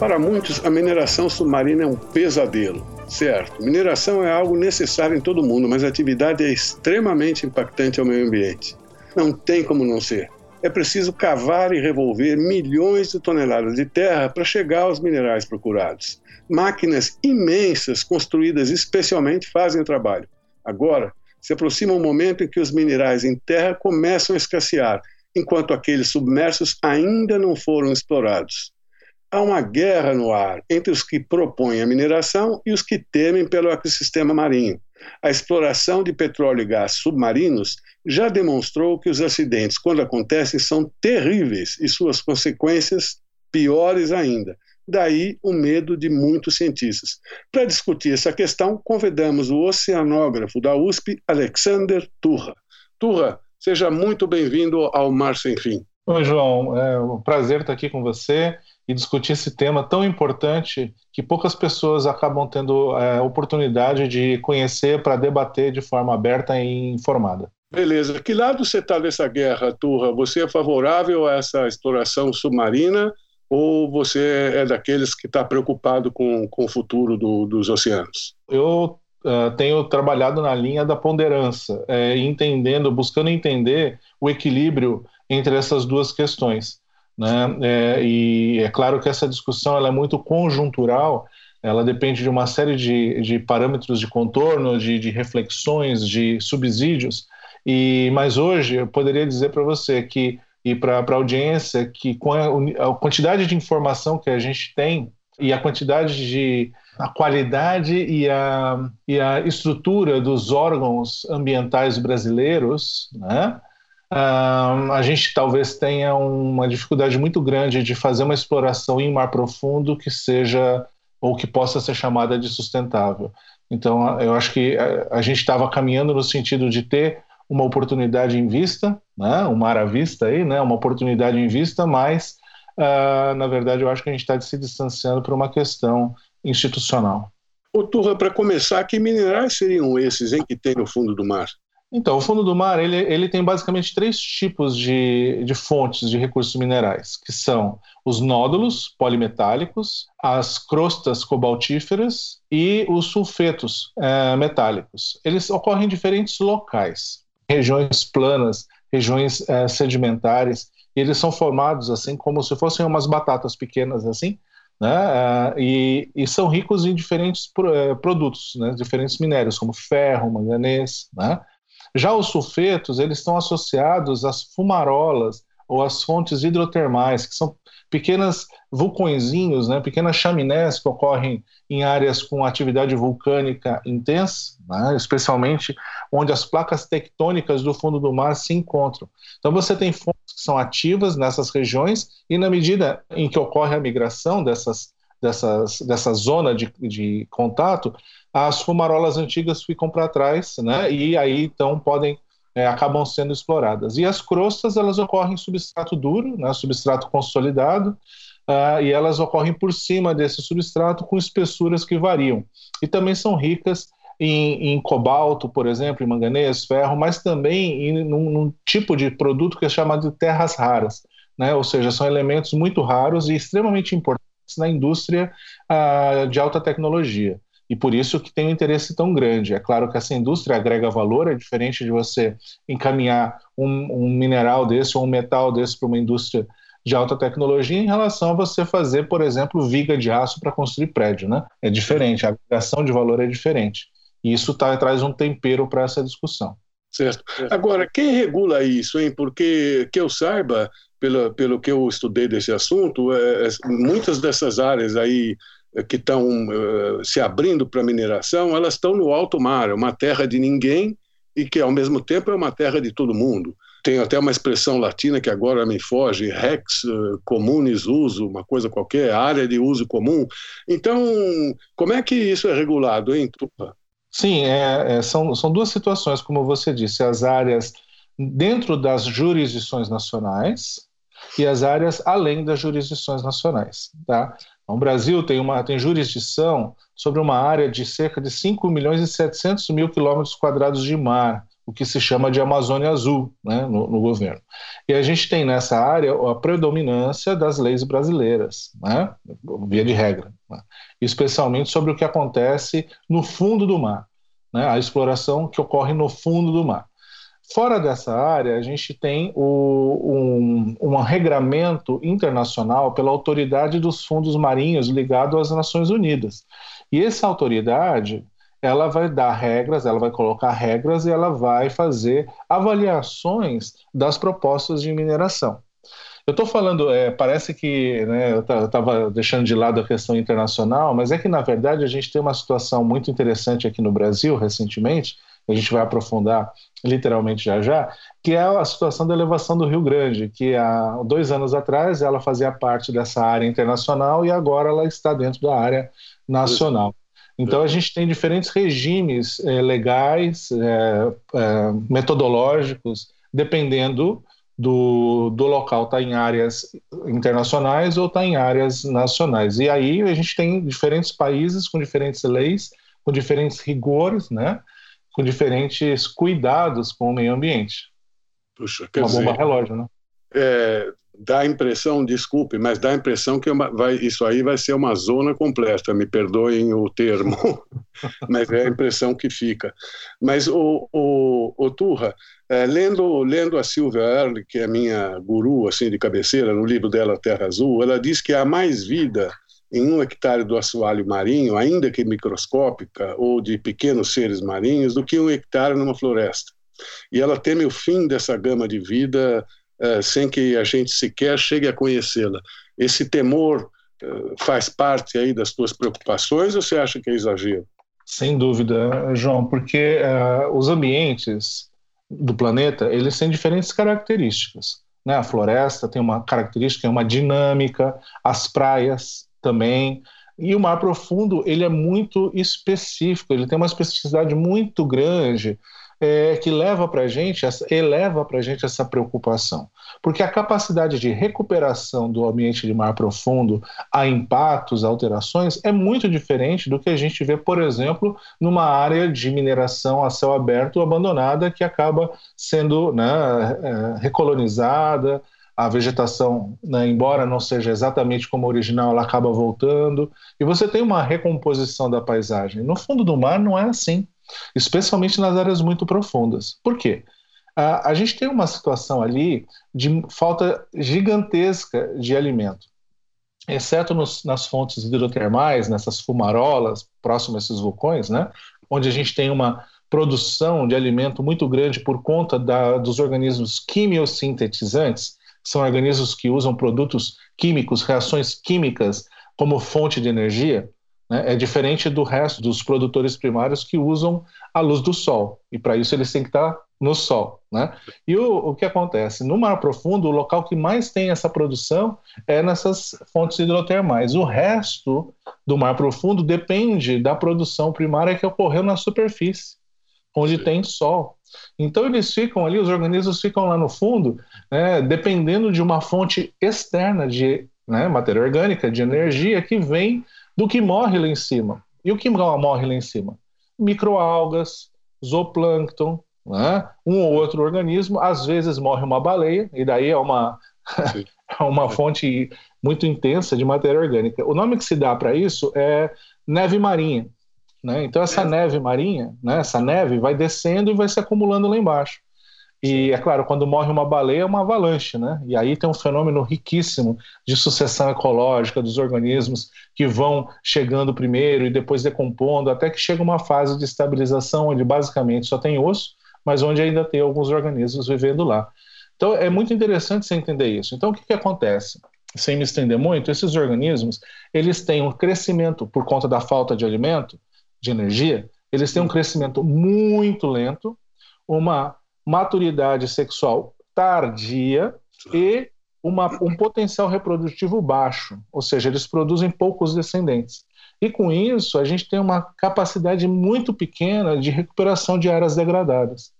Para muitos, a mineração submarina é um pesadelo, certo? Mineração é algo necessário em todo mundo, mas a atividade é extremamente impactante ao meio ambiente. Não tem como não ser. É preciso cavar e revolver milhões de toneladas de terra para chegar aos minerais procurados. Máquinas imensas, construídas especialmente, fazem o trabalho. Agora, se aproxima um momento em que os minerais em terra começam a escassear, enquanto aqueles submersos ainda não foram explorados. Há uma guerra no ar entre os que propõem a mineração e os que temem pelo ecossistema marinho. A exploração de petróleo e gás submarinos já demonstrou que os acidentes, quando acontecem, são terríveis e suas consequências piores ainda. Daí o medo de muitos cientistas. Para discutir essa questão, convidamos o oceanógrafo da USP, Alexander Turra. Turra, seja muito bem-vindo ao Mar Sem Fim. Oi, João. É um prazer estar aqui com você e discutir esse tema tão importante que poucas pessoas acabam tendo é, oportunidade de conhecer para debater de forma aberta e informada. Beleza. Que lado você está dessa guerra, Turra? Você é favorável a essa exploração submarina ou você é daqueles que está preocupado com, com o futuro do, dos oceanos? Eu uh, tenho trabalhado na linha da ponderança, é, entendendo, buscando entender o equilíbrio entre essas duas questões. Né? É, e é claro que essa discussão ela é muito conjuntural, ela depende de uma série de, de parâmetros de contorno, de, de reflexões, de subsídios. E mas hoje eu poderia dizer para você que e para a audiência que com a, a, quantidade de informação que a gente tem e a quantidade de a qualidade e a, e a estrutura dos órgãos ambientais brasileiros, né? Uh, a gente talvez tenha uma dificuldade muito grande de fazer uma exploração em mar profundo que seja ou que possa ser chamada de sustentável. Então, eu acho que a, a gente estava caminhando no sentido de ter uma oportunidade em vista, né, um mar à vista aí, né, uma oportunidade em vista, mas uh, na verdade eu acho que a gente está se distanciando por uma questão institucional. Ô, Turra, para começar, que minerais seriam esses em que tem no fundo do mar? Então, o fundo do mar ele, ele tem basicamente três tipos de, de fontes de recursos minerais, que são os nódulos polimetálicos, as crostas cobaltíferas e os sulfetos é, metálicos. Eles ocorrem em diferentes locais, regiões planas, regiões é, sedimentares. eles são formados assim como se fossem umas batatas pequenas assim, né? É, e, e, são ricos em diferentes é, produtos, né? diferentes minérios, como ferro, manganês, né? Já os sulfetos, eles estão associados às fumarolas ou às fontes hidrotermais, que são pequenas vulcõezinhos, né, pequenas chaminés que ocorrem em áreas com atividade vulcânica intensa, né, especialmente onde as placas tectônicas do fundo do mar se encontram. Então você tem fontes que são ativas nessas regiões e na medida em que ocorre a migração dessas dessas, dessa zona de, de contato, as fumarolas antigas ficam para trás, né? E aí então podem é, acabam sendo exploradas. E as crostas elas ocorrem em substrato duro, né? Substrato consolidado. Uh, e elas ocorrem por cima desse substrato com espessuras que variam. E também são ricas em, em cobalto, por exemplo, em manganês, ferro, mas também em num, num, tipo de produto que é chamado de terras raras, né? ou seja, são elementos muito raros e extremamente importantes na indústria uh, de alta tecnologia e por isso que tem um interesse tão grande. É claro que essa indústria agrega valor, é diferente de você encaminhar um, um mineral desse ou um metal desse para uma indústria de alta tecnologia em relação a você fazer, por exemplo, viga de aço para construir prédio, né? É diferente, a agregação de valor é diferente. E isso tá, traz um tempero para essa discussão. Certo. Agora, quem regula isso, hein? Porque que eu saiba, pelo, pelo que eu estudei desse assunto, é, é muitas dessas áreas aí que estão uh, se abrindo para mineração, elas estão no alto mar, é uma terra de ninguém e que ao mesmo tempo é uma terra de todo mundo. Tem até uma expressão latina que agora me foge, rex uh, communis uso, uma coisa qualquer, área de uso comum. Então, como é que isso é regulado, hein, Tupa? Sim, é, é, são, são duas situações, como você disse, as áreas dentro das jurisdições nacionais e as áreas além das jurisdições nacionais. Tá? Então, o Brasil tem, uma, tem jurisdição sobre uma área de cerca de 5 milhões e 700 mil quilômetros quadrados de mar, o que se chama de Amazônia Azul né, no, no, governo. E a gente tem nessa área a predominância das leis brasileiras, né, via de regra, né, especialmente sobre o que acontece no fundo do mar, né, a exploração que ocorre no fundo do mar. Fora dessa área, a gente tem o, um, um regramento internacional pela autoridade dos fundos marinhos ligado às Nações Unidas. E essa autoridade ela vai dar regras, ela vai colocar regras e ela vai fazer avaliações das propostas de mineração. Eu estou falando, é, parece que né, eu estava deixando de lado a questão internacional, mas é que, na verdade, a gente tem uma situação muito interessante aqui no Brasil, recentemente, a gente vai aprofundar literalmente já já, que é a situação da elevação do Rio Grande, que há dois anos atrás ela fazia parte dessa área internacional e agora ela está dentro da área nacional. Então, a gente tem diferentes regimes é, legais, é, é, metodológicos, dependendo do, do local, está em áreas internacionais ou está em áreas nacionais. E aí a gente tem diferentes países com diferentes leis, com diferentes rigores, né? Com diferentes cuidados com o meio ambiente. Puxa, quer Uma dizer, bomba relógio, né? É, dá a impressão, desculpe, mas dá a impressão que uma, vai, isso aí vai ser uma zona completa, me perdoem o termo, mas é a impressão que fica. Mas, o, o, o Turra, é, lendo, lendo a Silvia Earle, que é minha guru assim, de cabeceira, no livro dela Terra Azul, ela diz que há mais vida em um hectare do assoalho marinho, ainda que microscópica, ou de pequenos seres marinhos, do que um hectare numa floresta. E ela teme o fim dessa gama de vida uh, sem que a gente sequer chegue a conhecê-la. Esse temor uh, faz parte aí das tuas preocupações ou você acha que é exagero? Sem dúvida, João, porque uh, os ambientes do planeta eles têm diferentes características. Né? A floresta tem uma característica, é uma dinâmica, as praias também. E o mar profundo ele é muito específico, ele tem uma especificidade muito grande é, que leva para gente, eleva para a gente essa preocupação, porque a capacidade de recuperação do ambiente de mar profundo a impactos, a alterações é muito diferente do que a gente vê, por exemplo, numa área de mineração a céu aberto abandonada que acaba sendo né, é, recolonizada, a vegetação, né, embora não seja exatamente como original, ela acaba voltando, e você tem uma recomposição da paisagem. No fundo do mar não é assim especialmente nas áreas muito profundas. Por quê? A, a gente tem uma situação ali de falta gigantesca de alimento, exceto nos, nas fontes hidrotermais, nessas fumarolas próximas a esses vulcões, né, onde a gente tem uma produção de alimento muito grande por conta da, dos organismos quimiosintetizantes, são organismos que usam produtos químicos, reações químicas como fonte de energia. Né? É diferente do resto dos produtores primários que usam a luz do sol, e para isso eles têm que estar no sol. Né? E o, o que acontece? No mar profundo, o local que mais tem essa produção é nessas fontes hidrotermais. O resto do mar profundo depende da produção primária que ocorreu na superfície, onde Sim. tem sol. Então eles ficam ali, os organismos ficam lá no fundo, né, dependendo de uma fonte externa de né, matéria orgânica, de energia que vem do que morre lá em cima. E o que morre lá em cima? Microalgas, zooplâncton, né? um ou outro organismo, às vezes morre uma baleia, e daí é uma, é uma fonte muito intensa de matéria orgânica. O nome que se dá para isso é neve marinha. Né? Então, essa é. neve marinha, né? essa neve vai descendo e vai se acumulando lá embaixo. E é claro, quando morre uma baleia é uma avalanche, né? E aí tem um fenômeno riquíssimo de sucessão ecológica dos organismos que vão chegando primeiro e depois decompondo, até que chega uma fase de estabilização onde basicamente só tem osso, mas onde ainda tem alguns organismos vivendo lá. Então é muito interessante você entender isso. Então o que, que acontece? Sem me estender muito, esses organismos eles têm um crescimento por conta da falta de alimento, de energia, eles têm um crescimento muito lento, uma maturidade sexual tardia e uma, um potencial reprodutivo baixo, ou seja, eles produzem poucos descendentes. E com isso, a gente tem uma capacidade muito pequena de recuperação de áreas degradadas.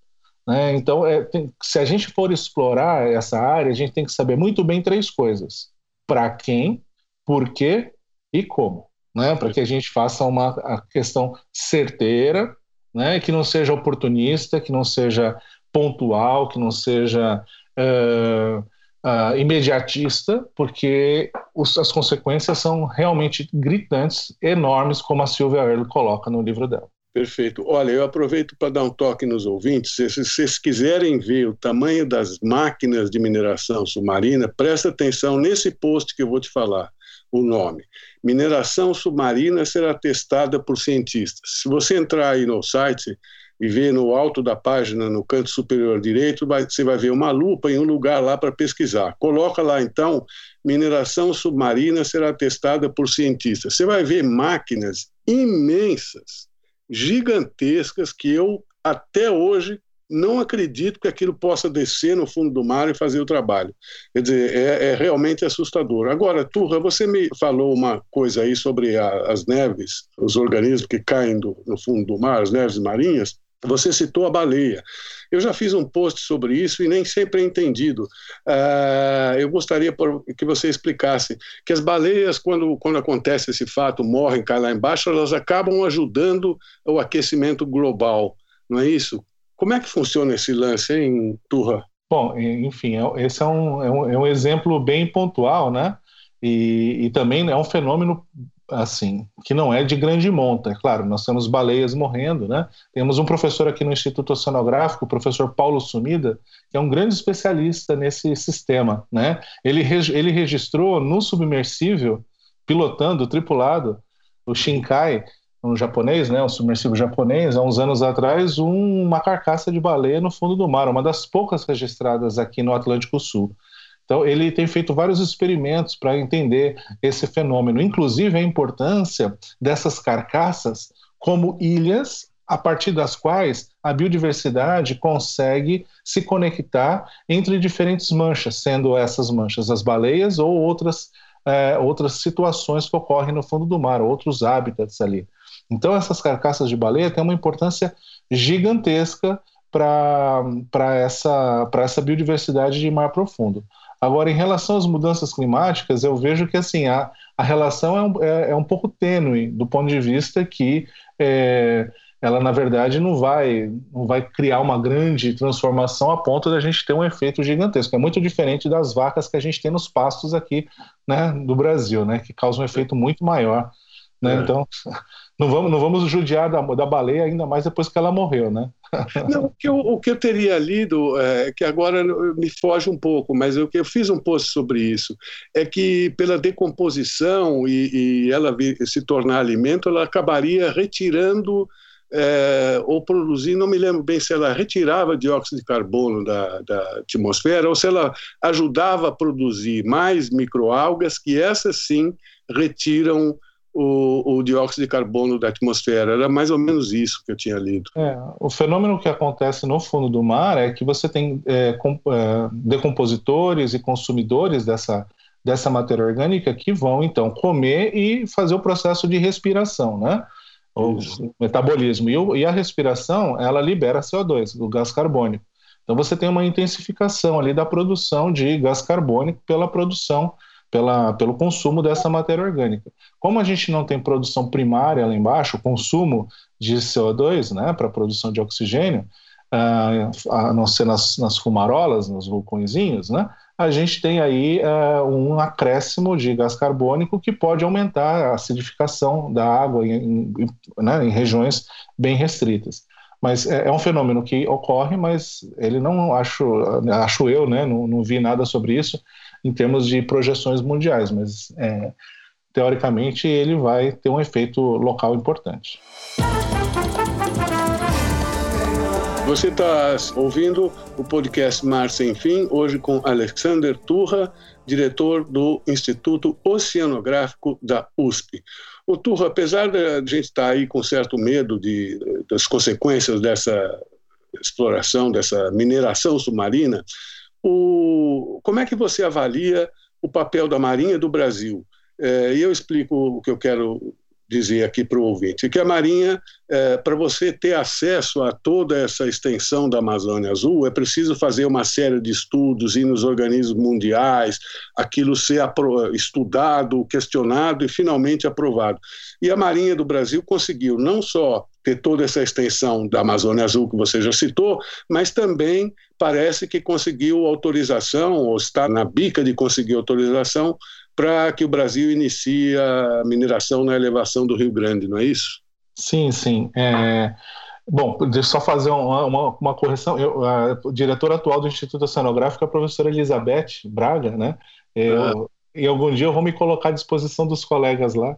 Né? Então, é, tem, se a gente for explorar essa área, a gente tem que saber muito bem três coisas: para quem, por quê e como. Né? Para que a gente faça uma questão certeira né, que não seja oportunista, que não seja pontual, que não seja uh, uh, imediatista, porque os, as consequências são realmente gritantes, enormes, como a Silvia Earle coloca no livro dela. Perfeito. Olha, eu aproveito para dar um toque nos ouvintes. Se, se vocês quiserem ver o tamanho das máquinas de mineração submarina, presta atenção nesse post que eu vou te falar, o nome. Mineração submarina será testada por cientistas. Se você entrar aí no site e ver no alto da página, no canto superior direito, vai, você vai ver uma lupa em um lugar lá para pesquisar. Coloca lá, então, mineração submarina será testada por cientistas. Você vai ver máquinas imensas gigantescas que eu até hoje não acredito que aquilo possa descer no fundo do mar e fazer o trabalho. Quer dizer, é, é realmente assustador. Agora, Turra, você me falou uma coisa aí sobre a, as neves, os organismos que caem do, no fundo do mar, as neves marinhas. Você citou a baleia. Eu já fiz um post sobre isso e nem sempre é entendido. Uh, eu gostaria que você explicasse que as baleias, quando, quando acontece esse fato, morrem, caem lá embaixo, elas acabam ajudando o aquecimento global, não é isso? Como é que funciona esse lance, hein, Turra? Bom, enfim, é, esse é um, é um, é um exemplo bem pontual, né? E, e, também é um fenômeno assim, que não é de grande monta. É claro, nós temos baleias morrendo, né? Temos um professor aqui no Instituto Oceanográfico, o professor Paulo Sumida, que é um grande especialista nesse sistema, né? Ele, ele registrou no submersível, pilotando, tripulado, o Shinkai, um japonês, né, um submersível japonês, há uns anos atrás, um, uma carcaça de baleia no fundo do mar, uma das poucas registradas aqui no Atlântico Sul. Então, ele tem feito vários experimentos para entender esse fenômeno, inclusive a importância dessas carcaças como ilhas a partir das quais a biodiversidade consegue se conectar entre diferentes manchas, sendo essas manchas as baleias ou outras, é, outras situações que ocorrem no fundo do mar, outros hábitats ali. Então, essas carcaças de baleia têm uma importância gigantesca para essa, essa biodiversidade de mar profundo. Agora, em relação às mudanças climáticas, eu vejo que assim a, a relação é um, é, é um pouco tênue do ponto de vista que é, ela, na verdade, não vai, não vai criar uma grande transformação a ponto da gente ter um efeito gigantesco. É muito diferente das vacas que a gente tem nos pastos aqui né, do Brasil, né, que causam um efeito muito maior. Né? É. Então, não vamos, não vamos judiar da, da baleia ainda mais depois que ela morreu, né? Não, o que eu, o que eu teria lido, é, que agora me foge um pouco, mas eu, eu fiz um post sobre isso, é que pela decomposição e, e ela se tornar alimento, ela acabaria retirando é, ou produzindo, não me lembro bem se ela retirava dióxido de carbono da, da atmosfera ou se ela ajudava a produzir mais microalgas, que essas sim retiram o, o, dióxido de carbono da atmosfera. Era mais ou menos isso que eu tinha lido. É, o fenômeno que acontece no fundo do mar é que você tem é, com, é, decompositores e consumidores dessa, dessa matéria orgânica que vão então comer e fazer o processo de respiração, né? O isso. metabolismo. E, o, e a respiração, ela libera CO2, o gás carbônico. Então você tem uma intensificação ali da produção de gás carbônico pela produção pela, pelo consumo dessa matéria orgânica. Como a gente não tem produção primária lá embaixo, o consumo de CO2 né, para produção de oxigênio, uh, a não ser nas, nas fumarolas, nos vulcõezinhos, né, a gente tem aí uh, um acréscimo de gás carbônico que pode aumentar a acidificação da água em, em, né, em regiões bem restritas. Mas é, é, um fenômeno que ocorre, mas ele não acho, acho eu, né, não, não vi nada sobre isso em termos de projeções mundiais, mas é, teoricamente ele vai ter um efeito local importante. Você está ouvindo o podcast Mar Sem Fim, hoje com Alexander Turra, diretor do Instituto Oceanográfico da USP. O Turra, apesar de a gente estar tá aí com certo medo de, das consequências dessa exploração, dessa mineração submarina, o, como é que você avalia o papel da Marinha do Brasil? É, e eu explico o que eu quero dizer aqui para o ouvinte, que a Marinha, é, para você ter acesso a toda essa extensão da Amazônia Azul, é preciso fazer uma série de estudos, ir nos organismos mundiais, aquilo ser estudado, questionado e finalmente aprovado. E a Marinha do Brasil conseguiu não só ter toda essa extensão da Amazônia Azul que você já citou, mas também parece que conseguiu autorização, ou está na bica de conseguir autorização, para que o Brasil inicie a mineração na elevação do Rio Grande, não é isso? Sim, sim. É... Bom, deixa eu só fazer uma, uma, uma correção. Eu, a diretora atual do Instituto Oceanográfico é a professora Elizabeth Braga, né? Eu, ah. E algum dia eu vou me colocar à disposição dos colegas lá.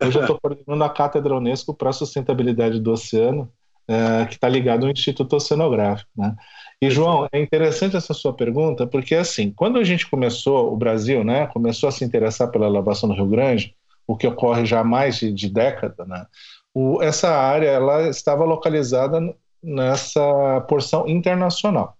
Eu estou coordenando a Cátedra Unesco para a Sustentabilidade do Oceano, é, que está ligado ao Instituto Oceanográfico. Né? E, João, é interessante essa sua pergunta, porque, assim, quando a gente começou, o Brasil, né, começou a se interessar pela lavação do Rio Grande, o que ocorre já há mais de, de década, né, o, essa área ela estava localizada nessa porção internacional.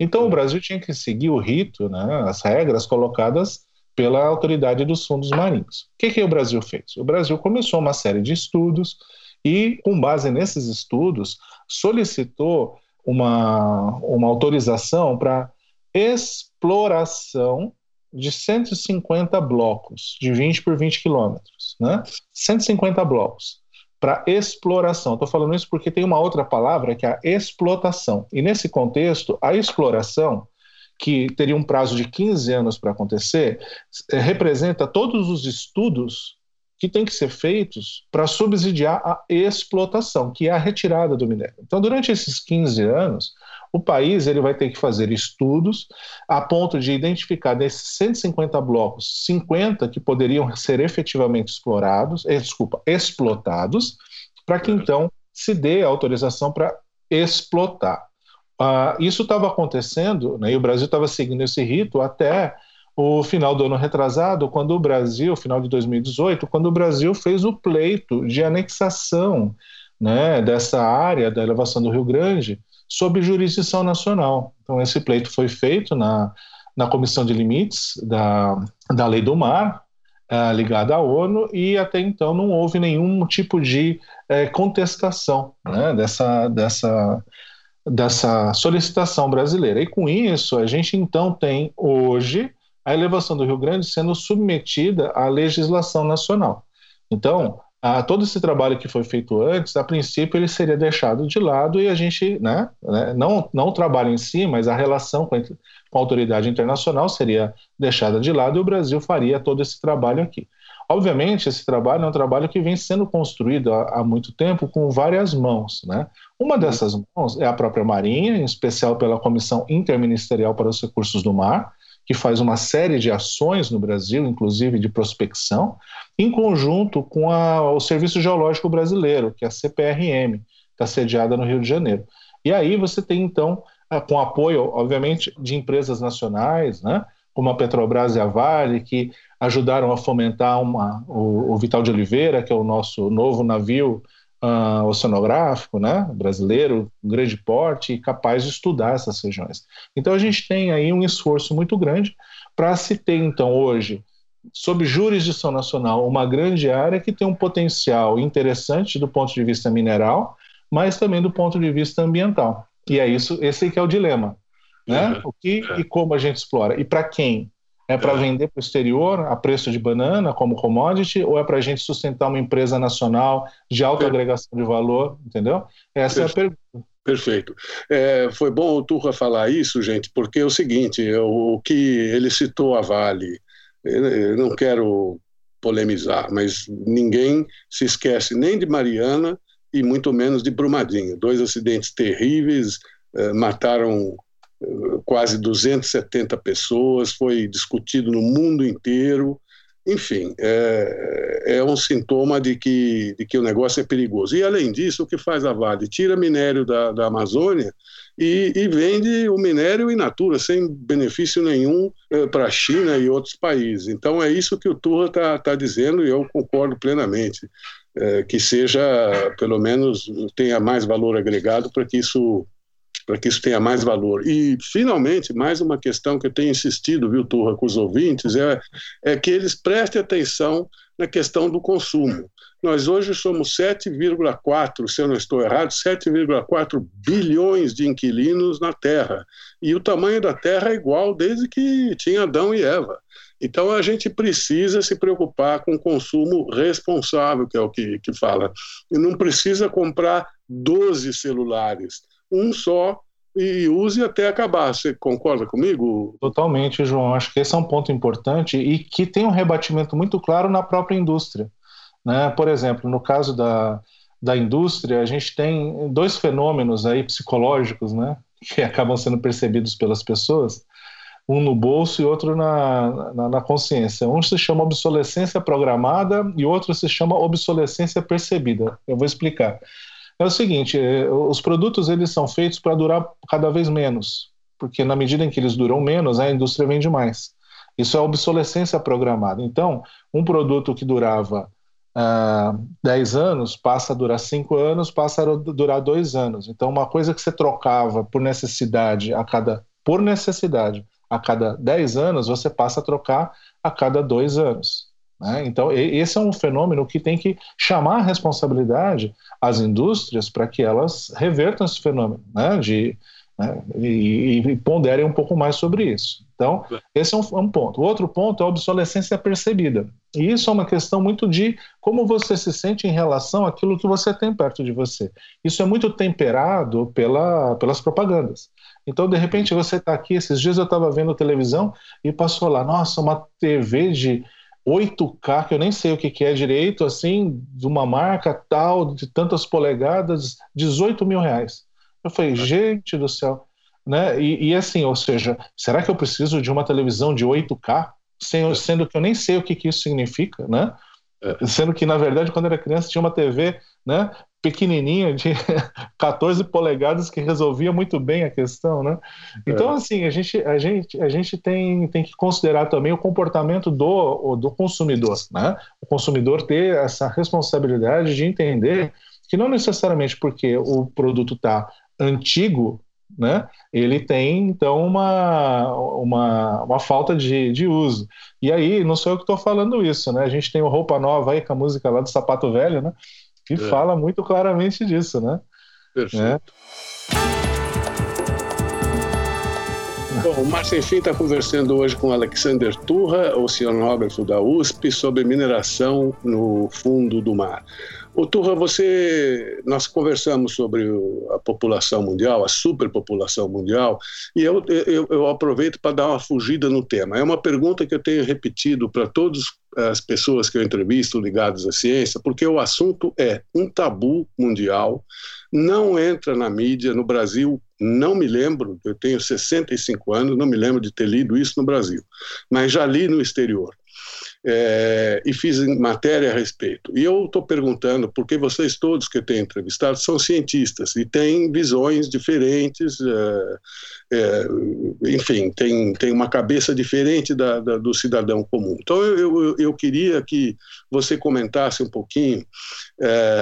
Então, o Brasil tinha que seguir o rito, né, as regras colocadas pela Autoridade dos Fundos Marinhos. O que, que o Brasil fez? O Brasil começou uma série de estudos e, com base nesses estudos, solicitou uma, uma autorização para exploração de 150 blocos, de 20 por 20 quilômetros, né? 150 blocos para exploração. Estou falando isso porque tem uma outra palavra que é a explotação. E nesse contexto, a exploração que teria um prazo de 15 anos para acontecer, é, representa todos os estudos que têm que ser feitos para subsidiar a explotação, que é a retirada do minério. Então, durante esses 15 anos, o país ele vai ter que fazer estudos a ponto de identificar desses 150 blocos, 50 que poderiam ser efetivamente explorados, eh, desculpa, explotados, para que então se dê a autorização para explotar. Ah, isso estava acontecendo, né, e o Brasil estava seguindo esse rito até o final do ano retrasado, quando o Brasil, final de 2018, quando o Brasil fez o pleito de anexação né, dessa área da elevação do Rio Grande sob jurisdição nacional. Então, esse pleito foi feito na, na Comissão de Limites da, da Lei do Mar, é, ligada à ONU, e até então não houve nenhum tipo de é, contestação né, dessa, dessa dessa solicitação brasileira. E com isso, a gente então tem hoje a elevação do Rio Grande sendo submetida à legislação nacional. Então, a, todo esse trabalho que foi feito antes, a princípio, ele seria deixado de lado e a gente, né, né não, não o trabalho em si, mas a relação com a, com a autoridade internacional seria deixada de lado e o Brasil faria todo esse trabalho aqui. Obviamente, esse trabalho é um trabalho que vem sendo construído há, há muito tempo com várias mãos. Né? Uma dessas mãos é a própria Marinha, em especial pela Comissão Interministerial para os Recursos do Mar, que faz uma série de ações no Brasil, inclusive de prospecção, em conjunto com a, o Serviço Geológico Brasileiro, que é a CPRM, está sediada no Rio de Janeiro. E aí você tem, então, com apoio, obviamente, de empresas nacionais, né, como a Petrobras e a Vale, que ajudaram a fomentar uma, o, o, Vital de Oliveira, que é o nosso novo navio uh, oceanográfico né, brasileiro, grande porte e capaz de estudar essas regiões. Então a gente tem aí um esforço muito grande para se ter, então, hoje, sob jurisdição nacional, uma grande área que tem um potencial interessante do ponto de vista mineral, mas também do ponto de vista ambiental. E é isso, esse que é o dilema. Né? Uhum. O que e como a gente explora? E para quem? É para vender para o exterior a preço de banana como commodity ou é para a gente sustentar uma empresa nacional de alta agregação de valor? Entendeu? Essa Perfeito. é a pergunta. Perfeito. É, foi bom o Turra falar isso, gente, porque é o seguinte: o, o que ele citou a Vale, eu não quero polemizar, mas ninguém se esquece nem de Mariana e muito menos de Brumadinho. Dois acidentes terríveis, eh, mataram quase 270 pessoas, foi discutido no mundo inteiro. Enfim, é, é um sintoma de que, de que o negócio é perigoso. E, além disso, o que faz a Vale? Tira minério da, da Amazônia e, e, vende o minério in natura, sem benefício nenhum é, para a China e outros países. Então, é isso que o Turra está tá dizendo e eu concordo plenamente. É, que seja, pelo menos, tenha mais valor agregado para que isso para que isso tenha mais valor. E, finalmente, mais uma questão que eu tenho insistido, viu, Turra, com os ouvintes, é, é que eles prestem atenção na questão do consumo. Nós hoje somos 7,4, se eu não estou errado, 7,4 bilhões de inquilinos na Terra. E o tamanho da Terra é igual desde que tinha Adão e Eva. Então a gente precisa se preocupar com o consumo responsável, que é o que, que fala. E não precisa comprar 12 celulares, um só e use até acabar. Você concorda comigo? Totalmente, João. Acho que esse é um ponto importante e que tem um rebatimento muito claro na própria indústria. Né? Por exemplo, no caso da, da indústria, a gente tem dois fenômenos aí psicológicos, né, que acabam sendo percebidos pelas pessoas, um no bolso e outro na, na, na, consciência. Um se chama obsolescência programada e outro se chama obsolescência percebida. Eu vou explicar. É o seguinte, é, os produtos eles são feitos para durar cada vez menos, porque na medida em que eles duram menos, a indústria vende mais. Isso é obsolescência programada. Então, um produto que durava uh, 10 anos passa a durar 5 anos, passa a durar 2 anos. Então, uma coisa que você trocava por necessidade a cada por necessidade a cada 10 anos, você passa a trocar a cada 2 anos. Né? Então, esse é um fenômeno que tem que chamar a responsabilidade às indústrias para que elas revertam esse fenômeno né? De, né? E, e, ponderem um pouco mais sobre isso. Então, esse é um, um, ponto. O outro ponto é a obsolescência percebida. E isso é uma questão muito de como você se sente em relação àquilo que você tem perto de você. Isso é muito temperado pela, pelas propagandas. Então, de repente, você está aqui. Esses dias eu estava vendo televisão e passou lá, nossa, uma TV de 8K, que eu nem sei o que, que é direito, assim, de uma marca tal, de tantas polegadas, 18 mil reais. Eu falei, é. gente do céu. Né? E, e, assim, ou seja, será que eu preciso de uma televisão de 8K, é. sendo que eu nem sei o que, que isso significa, né? É. Sendo que, na verdade, quando eu era criança, tinha uma TV né, pequenininha de 14 polegadas que resolvia muito bem a questão, né? Então, é. assim, a gente, a gente, a gente tem, tem que considerar também o comportamento do, do consumidor, né? O consumidor ter essa responsabilidade de entender que não necessariamente porque o produto está antigo, né? Ele tem então uma, uma, uma falta de, de uso. E aí, não sou eu que estou falando isso, né? A gente tem o roupa nova aí com a música lá do sapato velho, né? Que é. fala muito claramente disso, né? Perfeito. É. Bom, o Márcio Enfim está conversando hoje com Alexander Turra, oceanógrafo da USP, sobre mineração no fundo do mar. O Turra, você, nós conversamos sobre a população mundial, a superpopulação mundial, e eu, eu, eu aproveito para dar uma fugida no tema. É uma pergunta que eu tenho repetido para todas as pessoas que eu entrevisto ligadas à ciência, porque o assunto é um tabu mundial, não entra na mídia no Brasil. Não me lembro, eu tenho 65 anos, não me lembro de ter lido isso no Brasil, mas já li no exterior é, e fiz matéria a respeito. E eu estou perguntando, porque vocês todos que eu tenho entrevistado são cientistas e têm visões diferentes, é, é, enfim, tem, tem uma cabeça diferente da, da, do cidadão comum. Então eu, eu, eu, queria que você comentasse um pouquinho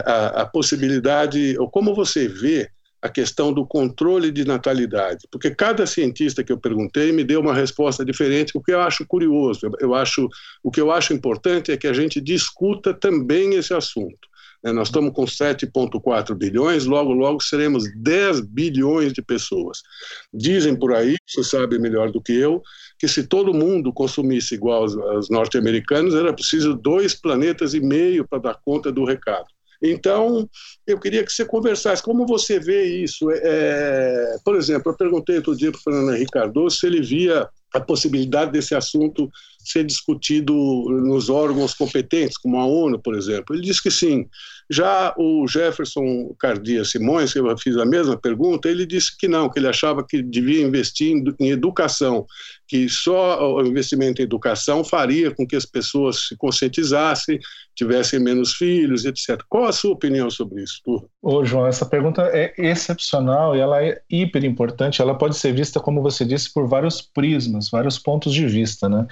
a, a possibilidade, ou como você vê a questão do controle de natalidade, porque cada cientista que eu perguntei me deu uma resposta diferente, o que eu acho curioso. Eu acho o que eu acho importante é que a gente discuta também esse assunto. Né? Nós estamos com 7,4 bilhões, logo, logo seremos 10 bilhões de pessoas. Dizem por aí, você sabe melhor do que eu, que se todo mundo consumisse igual aos, aos norte-americanos, era preciso dois planetas e meio para dar conta do recado. Então, eu queria que você conversasse como você vê isso. É, é por exemplo, eu perguntei outro dia para o Fernando Henrique Cardoso se ele via a possibilidade desse assunto ser discutido nos órgãos competentes, como a ONU, por exemplo. Ele disse que sim. Já o Jefferson Cardia Simões, que eu fiz a mesma pergunta, ele disse que não, que ele achava que devia investir em, educação, que só o investimento em educação faria com que as pessoas se conscientizassem, tivessem menos filhos, etc. Qual a sua opinião sobre isso? Ô, João, essa pergunta é excepcional e ela é hiper importante. Ela pode ser vista, como você disse, por vários prismas, vários pontos de vista, né?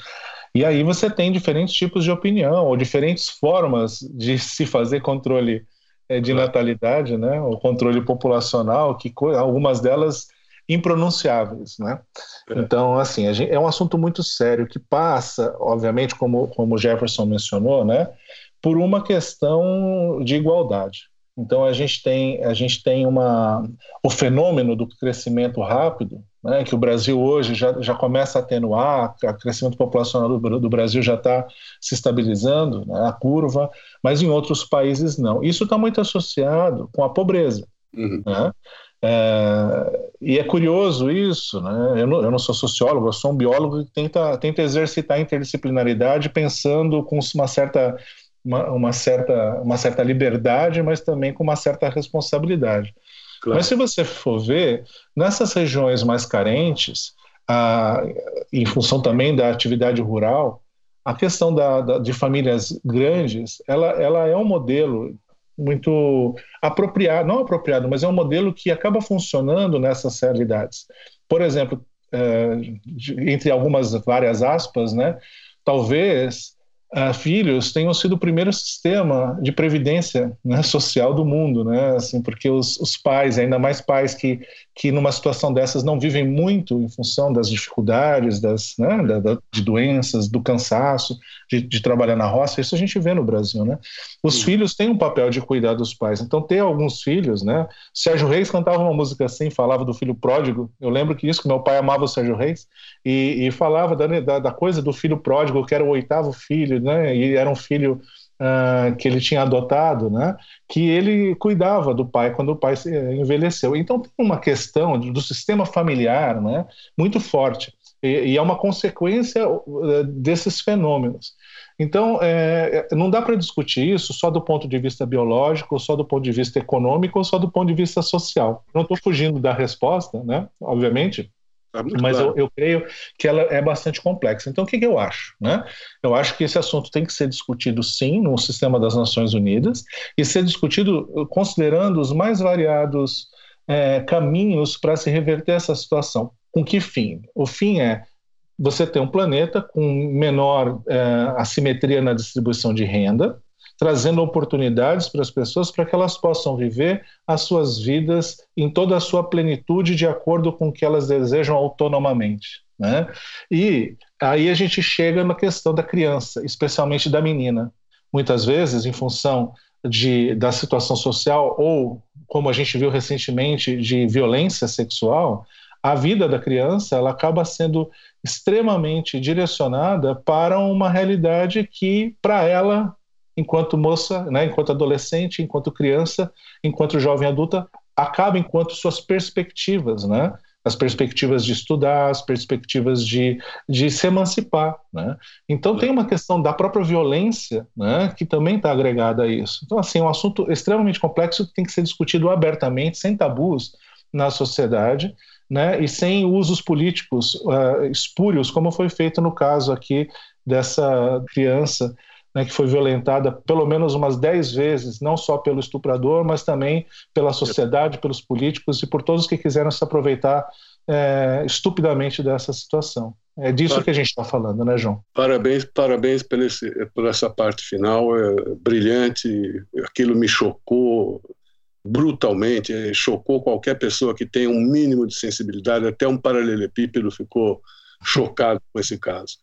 E aí você tem diferentes tipos de opinião ou diferentes formas de se fazer controle eh, de natalidade, né? O controle populacional, que algumas delas impronunciáveis, né? É. Então, assim, gente, é um assunto muito sério que passa, obviamente, como, como o Jefferson mencionou, né, por uma questão de igualdade. Então a gente tem a gente tem uma o fenômeno do crescimento rápido, né, que o Brasil hoje já, já começa a atenuar, o crescimento populacional do, do Brasil já está se estabilizando, né, a curva, mas em outros países não. Isso está muito associado com a pobreza. Uhum. Né? É, e é curioso isso, né? Eu não, eu não, sou sociólogo, eu sou um biólogo que tenta, tenta exercitar a interdisciplinaridade pensando com uma certa uma, uma, certa, uma certa liberdade, mas também com uma certa responsabilidade. Claro. Mas se você for ver, nessas regiões mais carentes, a, em função também da atividade rural, a questão da, da, de famílias grandes, ela, ela é um modelo muito apropriado, não apropriado, mas é um modelo que acaba funcionando nessas realidades. Por exemplo, é, entre algumas várias aspas, né, talvez uh, filhos tenham sido o primeiro sistema de previdência né, social do mundo, né? Assim, porque os, os, pais, ainda mais pais que, que numa situação dessas não vivem muito em função das dificuldades, das, né, da, da, de doenças, do cansaço, de, de, trabalhar na roça, isso a gente vê no Brasil, né? Os Sim. filhos têm um papel de cuidar dos pais, então ter alguns filhos, né? Sérgio Reis cantava uma música assim, falava do filho pródigo, eu lembro que isso, que meu pai amava o Sérgio Reis, e, e falava da, da, da coisa do filho pródigo, que era o oitavo filho, né? E era um filho uh, que ele tinha adotado, né? Que ele cuidava do pai quando o pai envelheceu. Então tem uma questão do sistema familiar, né? Muito forte e, e é uma consequência uh, desses fenômenos. Então, é não dá para discutir isso só do ponto de vista biológico, só do ponto de vista econômico, ou só do ponto de vista social. Não estou fugindo da resposta, né? Obviamente, Tá Mas claro. eu, eu, creio que ela é bastante complexa. Então, o que, que, eu acho? Né? Eu acho que esse assunto tem que ser discutido, sim, no sistema das Nações Unidas, e ser discutido uh, considerando os mais variados é, caminhos para se reverter essa situação. Com que fim? O fim é você ter um planeta com menor é, assimetria na distribuição de renda, trazendo oportunidades para as pessoas para que elas possam viver as suas vidas em toda a sua plenitude de acordo com o que elas desejam autonomamente. Né? E aí a gente chega na questão da criança, especialmente da menina. Muitas vezes, em função de, da situação social ou, como a gente viu recentemente, de violência sexual, a vida da criança ela acaba sendo extremamente direcionada para uma realidade que, para ela, enquanto moça, né, enquanto adolescente, enquanto criança, enquanto jovem adulta, acaba enquanto suas perspectivas, né? As perspectivas de estudar, as perspectivas de, de se emancipar, né? Então tem uma questão da própria violência, né? Que também está agregada a isso. Então assim, é um assunto extremamente complexo que tem que ser discutido abertamente, sem tabus na sociedade, né? E sem usos políticos uh, espúrios, como foi feito no caso aqui dessa criança né, que foi violentada pelo menos umas dez vezes, não só pelo estuprador, mas também pela sociedade, pelos políticos e por todos que quiseram se aproveitar é, estupidamente dessa situação. É disso que a gente está falando, né, João? Parabéns, parabéns por, esse, por essa parte final, é brilhante. Aquilo me chocou brutalmente, chocou qualquer pessoa que tenha um mínimo de sensibilidade, até um paralelepípedo ficou chocado com esse caso.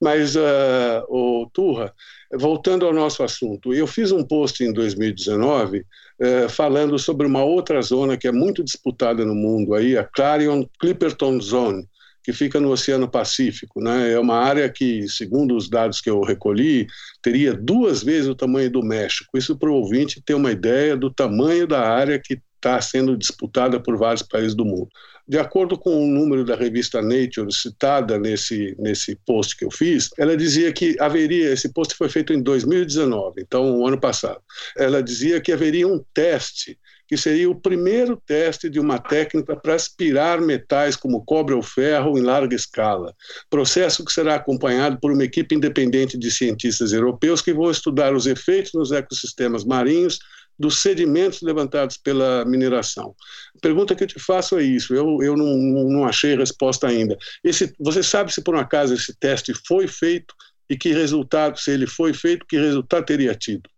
Mas, uh, o Turra, voltando ao nosso assunto, eu fiz um post em 2019 uh, falando sobre uma outra zona que é muito disputada no mundo, aí, a Clarion Clipperton Zone, que fica no Oceano Pacífico. Né? É uma área que, segundo os dados que eu recolhi, teria duas vezes o tamanho do México. Isso para o ouvinte ter uma ideia do tamanho da área que está sendo disputada por vários países do mundo. De acordo com o número da revista Nature citada nesse, nesse post que eu fiz, ela dizia que haveria, esse post foi feito em 2019, então o ano passado, ela dizia que haveria um teste que seria o primeiro teste de uma técnica para aspirar metais como cobre ou ferro em larga escala. Processo que será acompanhado por uma equipe independente de cientistas europeus que vão estudar os efeitos nos ecossistemas marinhos dos sedimentos levantados pela mineração. A pergunta que eu te faço é isso, eu, eu não, não achei resposta ainda. Esse, você sabe se por um acaso esse teste foi feito e que resultado, se ele foi feito, que resultado teria tido?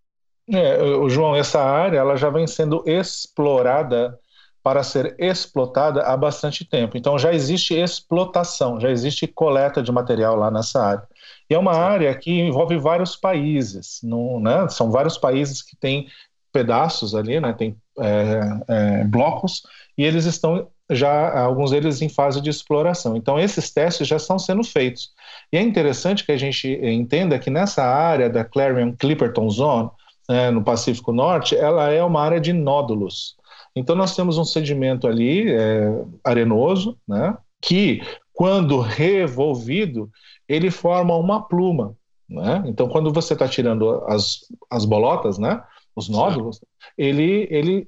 É, o João, essa área ela já vem sendo explorada para ser explotada há bastante tempo. Então já existe explotação, já existe coleta de material lá nessa área. E é uma área que envolve vários países, não, né? são vários países que têm pedaços ali, né? tem é, é, blocos, e eles estão já, alguns deles em fase de exploração. Então esses testes já estão sendo feitos. E é interessante que a gente entenda que nessa área da Clarion-Clipperton Zone, né, no Pacífico Norte, ela é uma área de nódulos. Então nós temos um sedimento ali é, arenoso, né, que quando revolvido ele forma uma pluma. Né? Então quando você está tirando as, as bolotas, né, os nódulos, ele, ele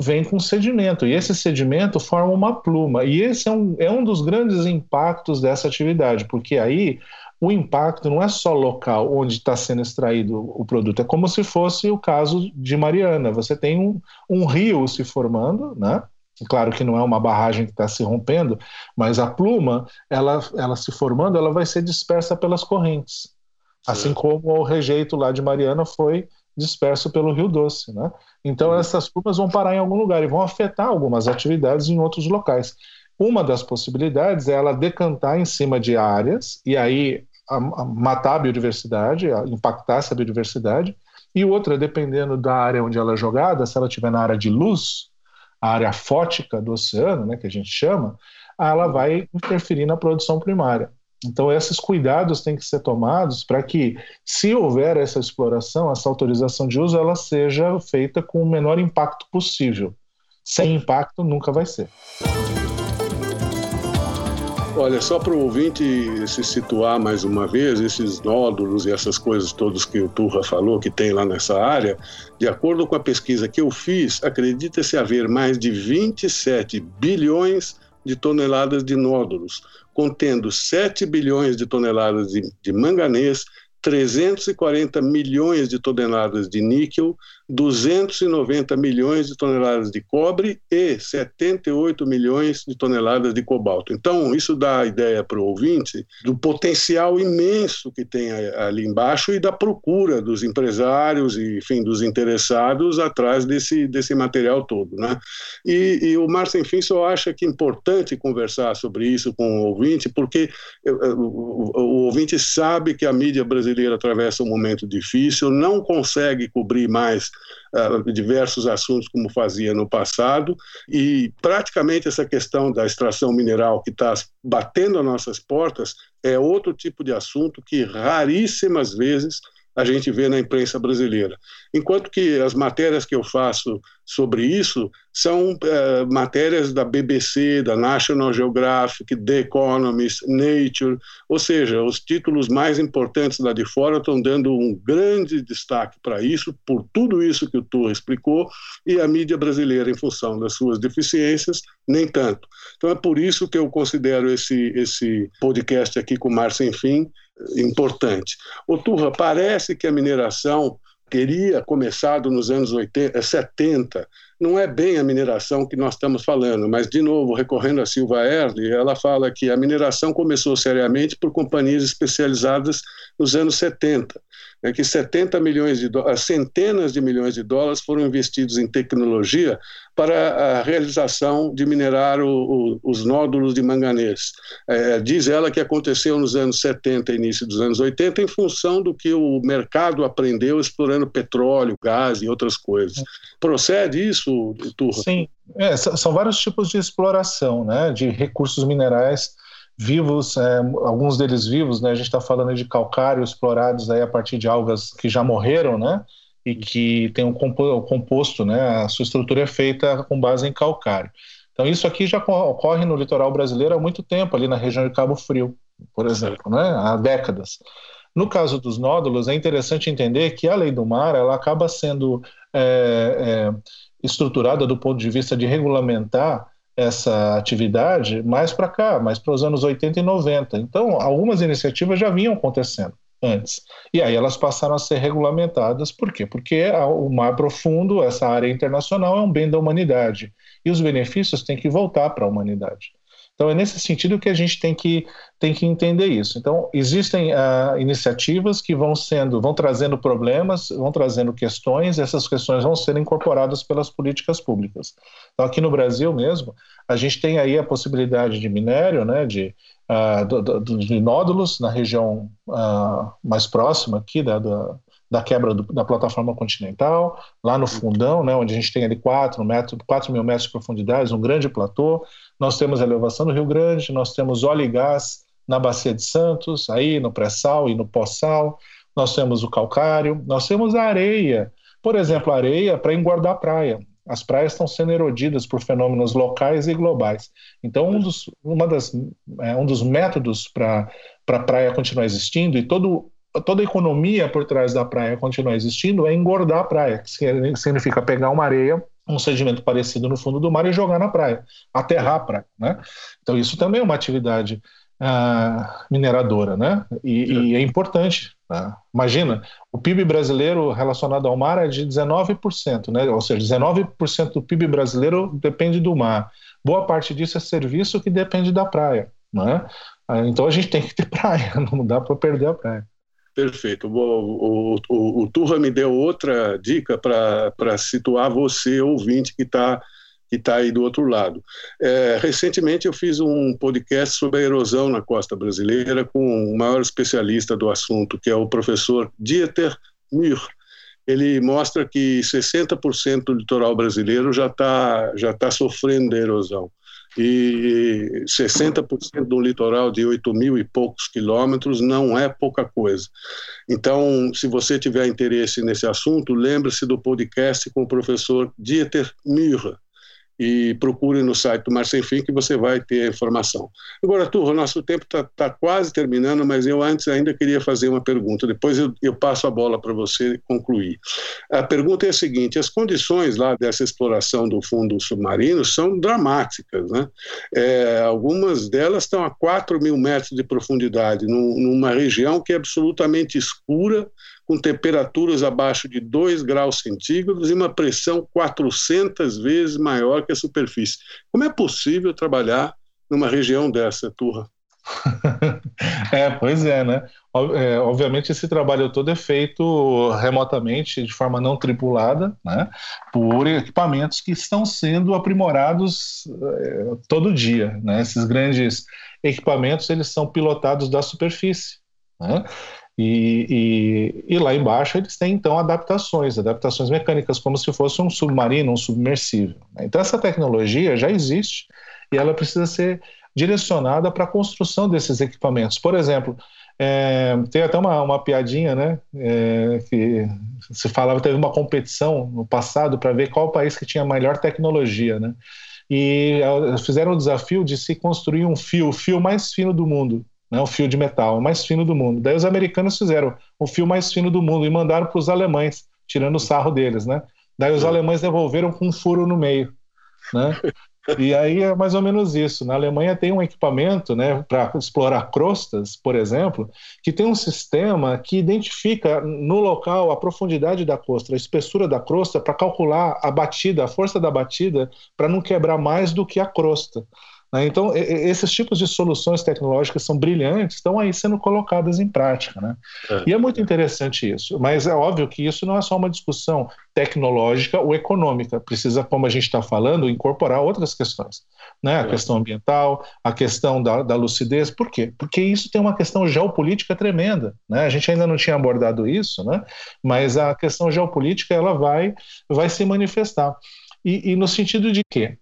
vem com sedimento, e esse sedimento forma uma pluma. E esse é um, é um dos grandes impactos dessa atividade, porque aí o impacto não é só local onde está sendo extraído o produto, é como se fosse o caso de Mariana. Você tem um, um rio se formando, né? Claro que não é uma barragem que está se rompendo, mas a pluma, ela, ela se formando, ela vai ser dispersa pelas correntes. Assim como o rejeito lá de Mariana foi disperso pelo Rio Doce, né? Então uhum. essas plumas vão parar em algum lugar e vão afetar algumas atividades em outros locais. Uma das possibilidades é ela decantar em cima de áreas e aí matar a biodiversidade, a impactar essa biodiversidade. E outra, dependendo da área onde ela é jogada, se ela estiver na área de luz, a área fótica do oceano, né, que a gente chama, ela vai interferir na produção primária. Então, esses cuidados têm que ser tomados para que, se houver essa exploração, essa autorização de uso, ela seja feita com o menor impacto possível. Sem impacto, nunca vai ser. Olha, só para o ouvinte se situar mais uma vez, esses nódulos e essas coisas todas que o Turra falou que tem lá nessa área, de acordo com a pesquisa que eu fiz, acredita-se haver mais de 27 bilhões de toneladas de nódulos, contendo 7 bilhões de toneladas de, de manganês, 340 milhões de toneladas de níquel, 290 milhões de toneladas de cobre e 78 milhões de toneladas de cobalto. Então, isso dá a ideia para o ouvinte do potencial imenso que tem ali embaixo e da procura dos empresários e, enfim, dos interessados atrás desse, desse material todo. Né? E, e o Márcio, enfim, só acha que é importante conversar sobre isso com o ouvinte, porque o, o, o ouvinte sabe que a mídia brasileira atravessa um momento difícil, não consegue cobrir mais uh, diversos assuntos como fazia no passado, e praticamente essa questão da extração mineral que está batendo as nossas portas é outro tipo de assunto que raríssimas vezes a gente vê na imprensa brasileira. Enquanto que as matérias que eu faço sobre isso são é, matérias da BBC, da National Geographic, The Economist, Nature, ou seja, os títulos mais importantes lá de fora estão dando um grande destaque para isso, por tudo isso que o Torre explicou, e a mídia brasileira, em função das suas deficiências, nem tanto. Então é por isso que eu considero esse, esse podcast aqui com o Mar Sem Fim importante. O Turra, parece que a mineração teria começado nos anos 80, 70. Não é bem a mineração que nós estamos falando, mas, de novo, recorrendo a Silva Erle, ela fala que a mineração começou seriamente por companhias especializadas nos anos 70 é que 70 milhões de dólares, centenas de milhões de dólares foram investidos em tecnologia para a realização de minerar o, o, os nódulos de manganês. É, diz ela que aconteceu nos anos 70 início dos anos 80 em função do que o mercado aprendeu explorando petróleo, gás e outras coisas. Procede isso, Turra? Sim, é, são vários tipos de exploração né, de recursos minerais vivos, é, alguns deles vivos, né? A gente está falando de calcário explorados aí a partir de algas que já morreram, né? E que tem um composto, né? A sua estrutura é feita com base em calcário. Então isso aqui já ocorre no litoral brasileiro há muito tempo, ali na região de Cabo Frio, por exemplo, né? Há décadas. No caso dos nódulos, é interessante entender que a lei do mar ela acaba sendo é, é, estruturada do ponto de vista de regulamentar essa atividade mais para cá, mais para os anos 80 e 90. Então, algumas iniciativas já vinham acontecendo antes. E aí elas passaram a ser regulamentadas. Por quê? Porque o mar profundo, essa área internacional, é um bem da humanidade. E os benefícios têm que voltar para a humanidade. Então, é nesse sentido que a gente tem que, tem que entender isso. Então, existem uh, iniciativas que vão sendo, vão trazendo problemas, vão trazendo questões, e essas questões vão sendo incorporadas pelas políticas públicas. Então, aqui no Brasil mesmo, a gente tem aí a possibilidade de minério, né, de, uh, do, do, de nódulos na região uh, mais próxima aqui da, da da quebra do, da plataforma continental, lá no fundão, né, onde a gente tem ali 4, metro, 4 mil metros de profundidade, um grande platô. Nós temos elevação do Rio Grande, nós temos óleo e gás na Bacia de Santos, aí no pré-sal e no pós-sal. Nós temos o calcário, nós temos a areia. Por exemplo, areia para engordar a praia. As praias estão sendo erodidas por fenômenos locais e globais. Então, um dos, uma das, é, um dos métodos para a praia continuar existindo e todo toda a economia por trás da praia continuar existindo é engordar a praia, que significa pegar uma areia, um sedimento parecido no fundo do mar e jogar na praia, aterrar a praia, né? Então isso também é uma atividade uh, mineradora, né? E, e é importante. Tá? Imagina, o PIB brasileiro relacionado ao mar é de 19%, né? Ou seja, 19% do PIB brasileiro depende do mar. Boa parte disso é serviço que depende da praia, né? Então a gente tem que ter praia, não dá para perder a praia. Perfeito. O, o, o, o Turra me deu outra dica para situar você, ouvinte, que está que tá aí do outro lado. É, recentemente eu fiz um podcast sobre a erosão na costa brasileira com o maior especialista do assunto, que é o professor Dieter Mühr. Ele mostra que 60% do litoral brasileiro já está já tá sofrendo da erosão e 60% do litoral de 8 mil e poucos quilômetros não é pouca coisa. Então, se você tiver interesse nesse assunto, lembre-se do podcast com o professor Dieter Müller e procure no site do Mar Sem Fim que você vai ter a informação. Agora, Turra, nosso tempo está tá quase terminando, mas eu antes ainda queria fazer uma pergunta, depois eu, eu passo a bola para você concluir. A pergunta é a seguinte, as condições lá dessa exploração do fundo submarino são dramáticas, né? É, algumas delas estão a 4 mil metros de profundidade, num, numa região que é absolutamente escura, com temperaturas abaixo de 2 graus centígrados e uma pressão 400 vezes maior que a superfície. Como é possível trabalhar numa região dessa, Turra? é, pois é, né? É, obviamente esse trabalho todo é feito remotamente, de forma não tripulada, né? Por equipamentos que estão sendo aprimorados é, todo dia, né? Esses grandes equipamentos eles são pilotados da superfície, né? E, e, e, lá embaixo eles têm então adaptações, adaptações mecânicas, como se fosse um submarino, um submersível. Né? Então essa tecnologia já existe e ela precisa ser direcionada para a construção desses equipamentos. Por exemplo, é, tem até uma, uma piadinha, né? É, que se falava, teve uma competição no passado para ver qual país que tinha melhor tecnologia, né? E é, fizeram o desafio de se construir um fio, o fio mais fino do mundo né, o fio de metal, o mais fino do mundo. Daí os americanos fizeram o fio mais fino do mundo e mandaram para os alemães, tirando o sarro deles, né? Daí os alemães devolveram com um furo no meio, né? E aí é mais ou menos isso. Na Alemanha tem um equipamento, né, para explorar crostas, por exemplo, que tem um sistema que identifica no local a profundidade da crosta, a espessura da crosta, para calcular a batida, a força da batida, para não quebrar mais do que a crosta. Né? Então, esses tipos de soluções tecnológicas são brilhantes, estão aí sendo colocadas em prática. Né? É, e é muito interessante isso, mas é óbvio que isso não é só uma discussão tecnológica ou econômica, precisa, como a gente está falando, incorporar outras questões. Né? A é. questão ambiental, a questão da, da, lucidez. Por quê? Porque isso tem uma questão geopolítica tremenda. Né? A gente ainda não tinha abordado isso, né? mas a questão geopolítica ela vai, vai se manifestar. E, e no sentido de quê?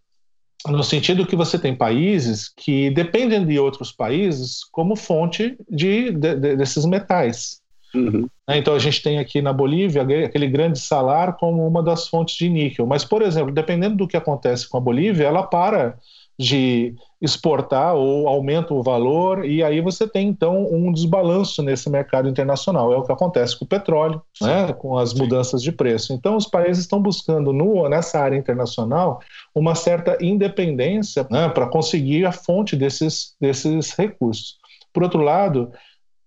No sentido que você tem países que dependem de outros países como fonte de, de, de desses metais. Uhum. Né, então a gente tem aqui na Bolívia aquele grande salar como uma das fontes de níquel. Mas, por exemplo, dependendo do que acontece com a Bolívia, ela para de exportar ou aumenta o valor e aí você tem então um desbalanço nesse mercado internacional. É o que acontece com o petróleo, né, com as mudanças de preço. Então os países estão buscando no, nessa área internacional uma certa independência né, para conseguir a fonte desses, desses recursos. Por outro lado,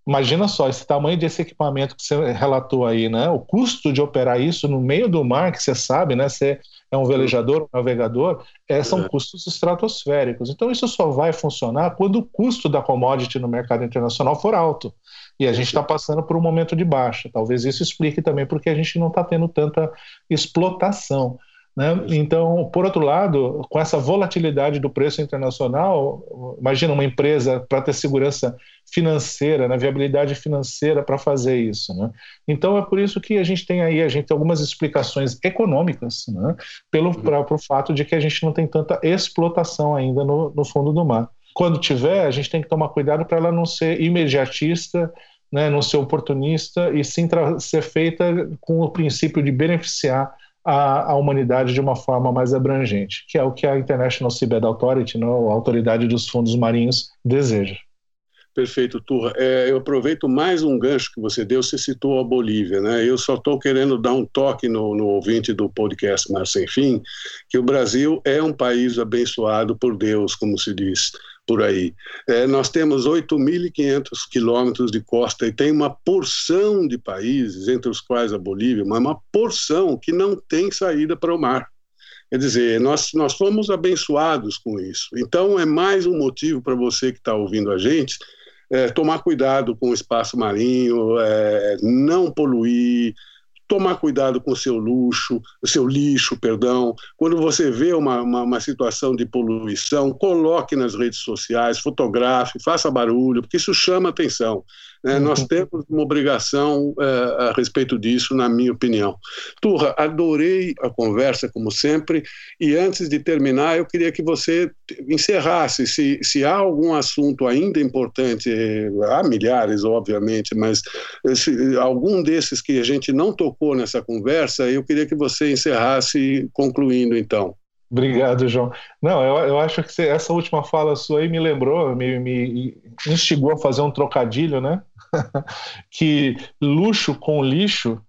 Imagina só esse tamanho desse equipamento que você relatou aí, né? O custo de operar isso no meio do mar, que você sabe, né? Você é um velejador, um navegador, é, são custos estratosféricos. Então isso só vai funcionar quando o custo da commodity no mercado internacional for alto. E a gente está passando por um momento de baixa. Talvez isso explique também porque a gente não está tendo tanta explotação. Né? Então, por outro lado, com essa volatilidade do preço internacional, imagina uma empresa para ter segurança financeira, né, viabilidade financeira para fazer isso. Né? Então, é por isso que a gente tem aí a gente tem algumas explicações econômicas né, pelo uhum. próprio fato de que a gente não tem tanta explotação ainda no, no fundo do mar. Quando tiver, a gente tem que tomar cuidado para ela não ser imediatista, né, não ser oportunista e sim ser feita com o princípio de beneficiar a, humanidade de uma forma mais abrangente, que é o que a International Seabed Authority, né, a autoridade dos fundos marinhos, deseja. Perfeito, Turra. É, eu aproveito mais um gancho que você deu, você citou a Bolívia, né? Eu só estou querendo dar um toque no, no ouvinte do podcast Mar Sem Fim, que o Brasil é um país abençoado por Deus, como se diz por aí. É, nós temos 8.500 quilômetros de costa e tem uma porção de países, entre os quais a Bolívia, mas uma porção que não tem saída para o mar. Quer dizer, nós, nós fomos abençoados com isso. Então, é mais um motivo para você que está ouvindo a gente é, tomar cuidado com o espaço marinho, é, não poluir, tomar cuidado com o seu luxo, o seu lixo, perdão. Quando você vê uma, uma, uma, situação de poluição, coloque nas redes sociais, fotografe, faça barulho, porque isso chama atenção. Né? Nós temos uma obrigação uh, a respeito disso, na minha opinião. Turra, adorei a conversa, como sempre, e antes de terminar, eu queria que você encerrasse. Se, se há algum assunto ainda importante, há milhares, obviamente, mas se, algum desses que a gente não tocou nessa conversa, eu queria que você encerrasse concluindo, então. Obrigado, João. Não, eu, eu acho que você, essa última fala sua aí me lembrou, me, me instigou a fazer um trocadilho, né? que luxo com lixo,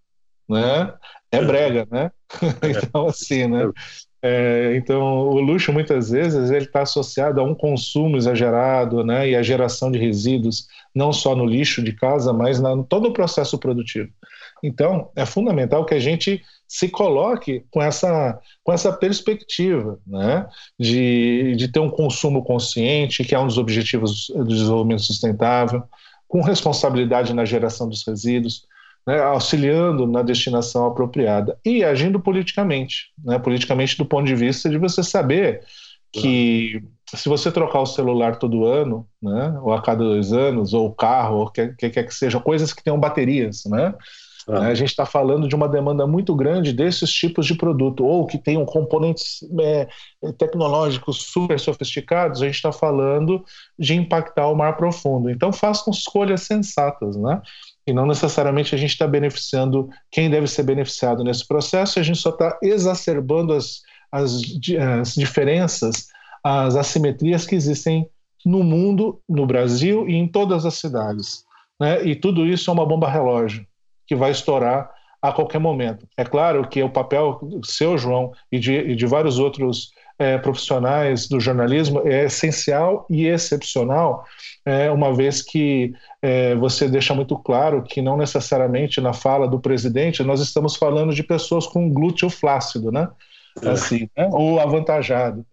né? É brega, né? então, assim, né? É, então, o luxo muitas vezes ele está associado a um consumo exagerado, né, e a geração de resíduos, não só no lixo de casa, mas na todo o processo produtivo. Então, é fundamental que a gente se coloque com essa, com essa perspectiva né? de, de ter um consumo consciente, que é um dos objetivos do desenvolvimento sustentável, com responsabilidade na geração dos resíduos, né? auxiliando na destinação apropriada e agindo politicamente, né? politicamente do ponto de vista de você saber que se você trocar o celular todo ano, né, ou a cada dois anos, ou o carro, ou o que quer que seja, coisas que tenham baterias, né, ah. A gente está falando de uma demanda muito grande desses tipos de produto, ou que tenham componentes é, tecnológicos super sofisticados, a gente está falando de impactar o mar profundo. Então façam escolhas sensatas, né? E não necessariamente a gente está beneficiando quem deve ser beneficiado nesse processo, a gente só está exacerbando as, as, as diferenças, as assimetrias que existem no mundo, no Brasil e em todas as cidades. Né? E tudo isso é uma bomba relógio que vai estourar a qualquer momento. É claro que o papel seu, João, e de, e de vários outros é, profissionais do jornalismo é essencial e excepcional, é, uma vez que é, você deixa muito claro que não necessariamente na fala do presidente nós estamos falando de pessoas com glúteo flácido, né? É. Assim, né? ou avantajado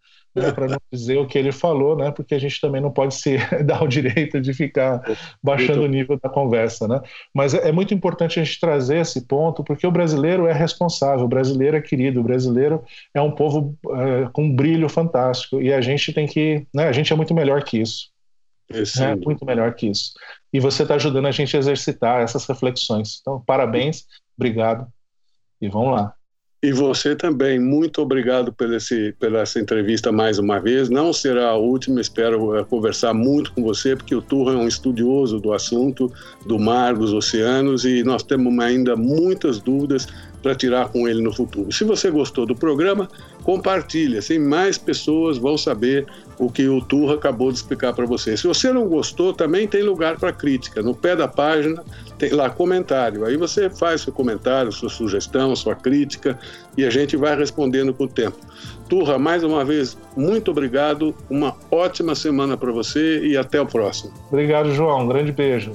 para não dizer o que ele falou, né, porque a gente também não pode se dar o direito de ficar baixando o nível da conversa. Né? Mas é, é muito importante a gente trazer esse ponto, porque o brasileiro é responsável, o brasileiro é querido, o brasileiro é um povo é, com um brilho fantástico, e a gente tem que. Né, a gente é muito melhor que isso. É muito melhor que isso. E você está ajudando a gente a exercitar essas reflexões. Então, parabéns, obrigado, e vamos lá. E você também, muito obrigado por esse, pela essa entrevista mais uma vez. Não será a última, espero uh, conversar muito com você, porque o Turra é um estudioso do assunto, do mar, dos oceanos, e nós temos ainda muitas dúvidas para tirar com ele no futuro. Se você gostou do programa, compartilhe, assim mais pessoas vão saber o que o Turra acabou de explicar para você. Se você não gostou, também tem lugar para crítica. No pé da página tem lá comentário. Aí você faz seu comentário, sua sugestão, sua crítica e a gente vai respondendo com o tempo. Turra, mais uma vez, muito obrigado. Uma ótima semana para você e até o próximo. Obrigado, João. Um grande beijo.